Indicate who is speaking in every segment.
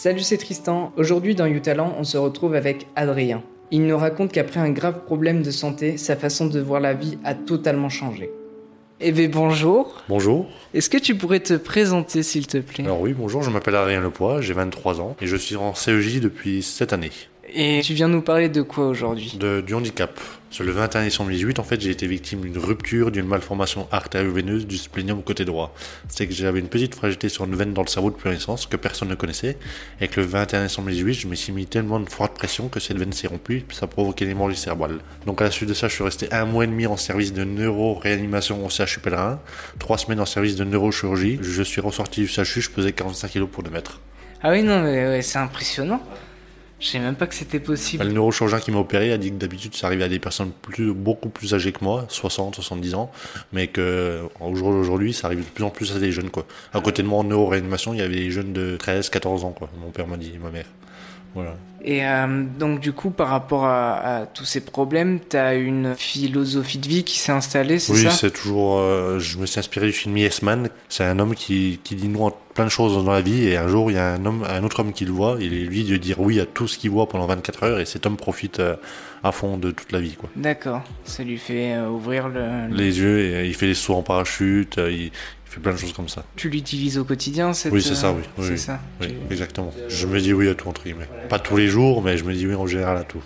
Speaker 1: Salut, c'est Tristan. Aujourd'hui dans YouTalent, on se retrouve avec Adrien. Il nous raconte qu'après un grave problème de santé, sa façon de voir la vie a totalement changé. Eh bien bonjour.
Speaker 2: Bonjour.
Speaker 1: Est-ce que tu pourrais te présenter s'il te plaît?
Speaker 2: Alors oui, bonjour, je m'appelle Adrien Lepoix, j'ai 23 ans et je suis en CEJ depuis cette année.
Speaker 1: Et tu viens nous parler de quoi aujourd'hui
Speaker 2: De, du handicap. Sur le 21 décembre 2018, en fait, j'ai été victime d'une rupture d'une malformation artério-veineuse du splénium côté droit. C'est que j'avais une petite fragilité sur une veine dans le cerveau depuis naissance que personne ne connaissait. Et que le 21 décembre 2018, je me suis mis tellement de forte pression que cette veine s'est rompue et ça a provoqué une hémorragie cérébrale. Donc à la suite de ça, je suis resté un mois et demi en service de neuro-réanimation au CHU Pèlerin, trois semaines en service de neurochirurgie. Je suis ressorti du CHU, je pesais 45 kg pour le mètre.
Speaker 1: Ah oui, non, mais ouais, c'est impressionnant. Je savais même pas que c'était possible.
Speaker 2: Le neurochirurgien qui m'a opéré a dit que d'habitude ça arrivait à des personnes beaucoup plus âgées que moi, 60, 70 ans, mais que aujourd'hui ça arrive de plus en plus à des jeunes. À côté de moi en neuroréanimation, il y avait des jeunes de 13, 14 ans. Mon père m'a dit, ma mère. Voilà.
Speaker 1: Et euh, donc du coup, par rapport à, à tous ces problèmes, tu as une philosophie de vie qui s'est installée, c'est
Speaker 2: oui,
Speaker 1: ça?
Speaker 2: Oui, c'est toujours... Euh, je me suis inspiré du film Yes Man. C'est un homme qui, qui dit non à plein de choses dans la vie et un jour, il y a un, homme, un autre homme qui le voit et lui de dire oui à tout ce qu'il voit pendant 24 heures et cet homme profite euh, à fond de toute la vie. quoi.
Speaker 1: D'accord, ça lui fait ouvrir le...
Speaker 2: les yeux et il fait des sauts en parachute, il, il fait plein de choses comme ça.
Speaker 1: Tu l'utilises au quotidien, cette...
Speaker 2: Oui, c'est ça, oui.
Speaker 1: c'est
Speaker 2: oui,
Speaker 1: ça.
Speaker 2: Oui,
Speaker 1: Tu-
Speaker 2: exactement. Je me dis oui à tout entre guillemets. Pas tous les jours, mais je me dis oui en général à tout.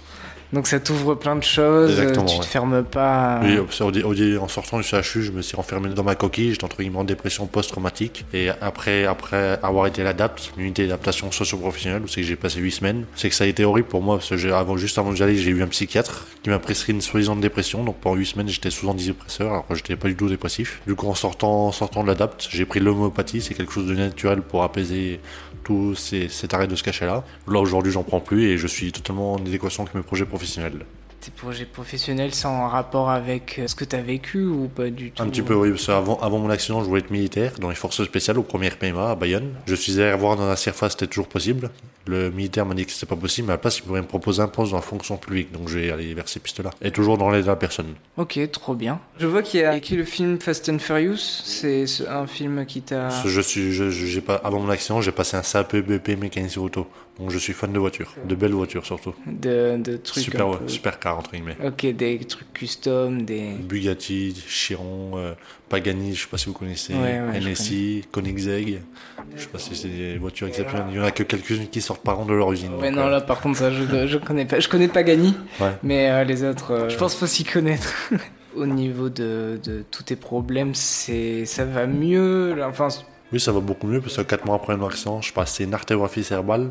Speaker 1: Donc ça t'ouvre plein de choses,
Speaker 2: Exactement,
Speaker 1: tu te
Speaker 2: ouais.
Speaker 1: fermes pas...
Speaker 2: Oui, au- au- au- en sortant du CHU, je me suis renfermé dans ma coquille, j'étais entre guillemets en dépression post-traumatique. Et après, après avoir été l'ADAPT, l'unité d'adaptation socio-professionnelle, où c'est que j'ai passé 8 semaines, c'est que ça a été horrible pour moi, parce que avant, juste avant que j'aille, j'ai eu un psychiatre qui m'a prescrit une soi-disant dépression, donc pendant 8 semaines, j'étais sous antidépresseur, alors que j'étais pas du tout dépressif. Du coup, en sortant, en sortant de l'ADAPT, j'ai pris l'homéopathie, c'est quelque chose de naturel pour apaiser tout ces, cet arrêt de se cacher là. Là, aujourd'hui, j'en prends plus et je suis totalement en adéquation avec mes projets professionnels professionnel.
Speaker 1: Tes projets professionnels sont en rapport avec euh, ce que tu as vécu ou pas du tout
Speaker 2: Un petit peu, oui, parce qu'avant avant mon accident, je voulais être militaire dans les forces spéciales au premier PMA à Bayonne. Je suis allé voir dans la CIRFA, c'était toujours possible. Le militaire m'a dit que c'était pas possible, mais à la place, il pouvait me proposer un poste dans la fonction publique, donc je vais aller vers ces pistes-là. Et toujours dans l'aide à la personne.
Speaker 1: Ok, trop bien. Je vois qu'il y a écrit le film Fast and Furious, c'est ce- un film qui t'a...
Speaker 2: Je suis, je, je- j'ai pas, avant mon accident, j'ai passé un CAP BP mécanicien auto. Donc je suis fan de voitures, de belles voitures surtout.
Speaker 1: De, de trucs
Speaker 2: Super, ouais,
Speaker 1: peu-
Speaker 2: super car entre guillemets.
Speaker 1: Ok, des trucs custom, des...
Speaker 2: Bugatti, Chiron, euh, Pagani, je sais pas si vous connaissez,
Speaker 1: Ouais, ouais, je
Speaker 2: NSI, Koenigsegg. Je sais pas si c'est des voitures exceptionnelles. Il y en a que quelques-unes qui sortent par an de leur usine.
Speaker 1: Ouais,
Speaker 2: donc,
Speaker 1: non,
Speaker 2: euh,
Speaker 1: là par contre, ça, je, je connais pas. Je connais Pagani,
Speaker 2: Ouais.
Speaker 1: mais euh, les autres, euh, je pense faut s'y connaître. Au niveau de, de tous tes problèmes, c'est ça va mieux. Enfin,
Speaker 2: Oui, ça va beaucoup mieux parce que 4 mois après mon accident, je passais une artérographie cérébrale.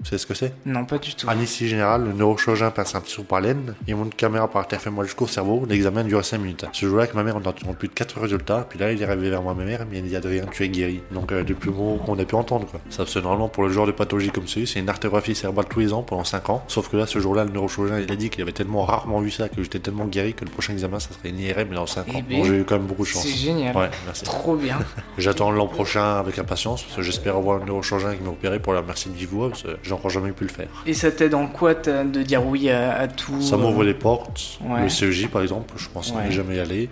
Speaker 2: Vous savez ce que c'est?
Speaker 1: Non, pas du tout.
Speaker 2: Anesthésie générale, le neurochirurgien passe un petit trou par l'aine, il monte une caméra par terre, fait moi jusqu'au cerveau, l'examen dure 5 minutes. Ce jour-là, avec ma mère, on a entendu plus de 4 résultats, puis là, il est arrivé vers moi, ma mère, mais il a dit Adrien, tu es guéri. Donc, euh, le plus beau qu'on a pu entendre, quoi. Ça, c'est normalement pour le genre de pathologie comme celui, c'est une artérographie cérébrale tous les ans pendant 5 ans. Sauf que là, ce jour-là, le neurochirurgien, il a dit qu'il avait tellement rarement vu ça, que j'étais tellement guéri que le prochain examen, ça serait une IRM dans 5
Speaker 1: Eh
Speaker 2: ans.
Speaker 1: ben,
Speaker 2: Donc, j'ai eu quand même beaucoup de chance.
Speaker 1: C'est génial.
Speaker 2: Ouais, merci.
Speaker 1: Trop bien.
Speaker 2: J'attends l'an prochain avec impatience parce que j'espère avoir un neurochirurgien qui m'a opéré pour la remercier de parce que j'ai encore jamais pu le faire.
Speaker 1: Et ça t'aide en quoi de dire oui à, à tout
Speaker 2: Ça m'ouvre
Speaker 1: euh,
Speaker 2: les portes.
Speaker 1: ouais.
Speaker 2: Le CEJ par exemple, je pensais
Speaker 1: Ouais.
Speaker 2: jamais y aller.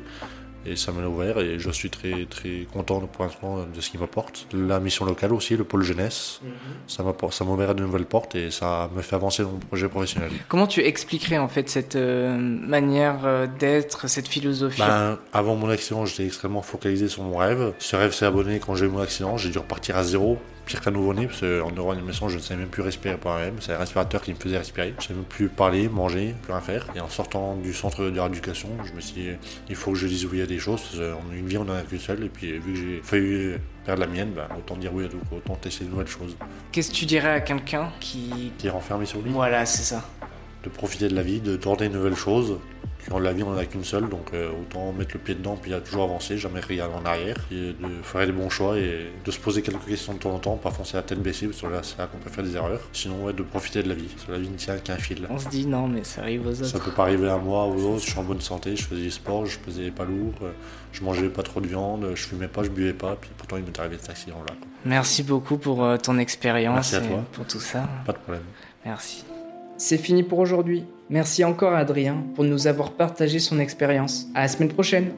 Speaker 2: Et ça m'a ouvert et je suis très très content pour l'instant de ce qu'il m'apporte. La mission locale aussi, le pôle jeunesse, ça m'apporte, ça m'ouvre de nouvelles portes et ça me fait avancer dans mon projet professionnel.
Speaker 1: Comment tu expliquerais en fait cette euh, manière euh, d'être, cette philosophie?
Speaker 2: Ben, avant mon accident, j'étais extrêmement focalisé sur mon rêve. Ce rêve s'est abonné quand j'ai eu mon accident. J'ai dû repartir à zéro, pire qu'un nouveau-né, parce qu'en neuroanimation, je ne savais même plus respirer par moi-même. C'est un respirateur qui me faisait respirer. Je ne savais même plus parler, manger, plus rien faire. Et en sortant du centre de rééducation, je me suis dit, il faut que je dise oui à des choses. qu'on a une vie, on en a qu'une seule. Et puis, vu que j'ai failli perdre la mienne, ben, autant dire oui à tout, autant tester de nouvelles choses.
Speaker 1: Qu'est-ce que tu dirais à quelqu'un qui...
Speaker 2: Qui est renfermé sur lui,
Speaker 1: Voilà, c'est ça.
Speaker 2: de profiter de la vie, de tenter de nouvelles choses. Dans la vie, on en a qu'une seule, donc euh, autant mettre le pied dedans, puis à toujours avancer, jamais regarder en arrière, et de faire les bons choix et de se poser quelques questions de temps en temps, pas foncer la tête baissée, parce que là, c'est là qu'on peut faire des erreurs. Sinon, ouais, de profiter de la vie, parce que la vie ne tient qu'à un fil.
Speaker 1: On se dit non, mais ça arrive aux
Speaker 2: Ça
Speaker 1: autres.
Speaker 2: peut pas arriver à moi ou aux autres, je suis en bonne santé, je faisais du sport, je pesais pas lourd, euh, je mangeais pas trop de viande, je fumais pas, je buvais pas, puis pourtant il m'est arrivé cet accident-là.
Speaker 1: Merci beaucoup pour euh, ton expérience
Speaker 2: Merci à
Speaker 1: et
Speaker 2: toi.
Speaker 1: pour tout ça.
Speaker 2: Pas de problème.
Speaker 1: Merci. C'est fini pour aujourd'hui. Merci encore à Adrien pour nous avoir partagé son expérience. À la semaine prochaine.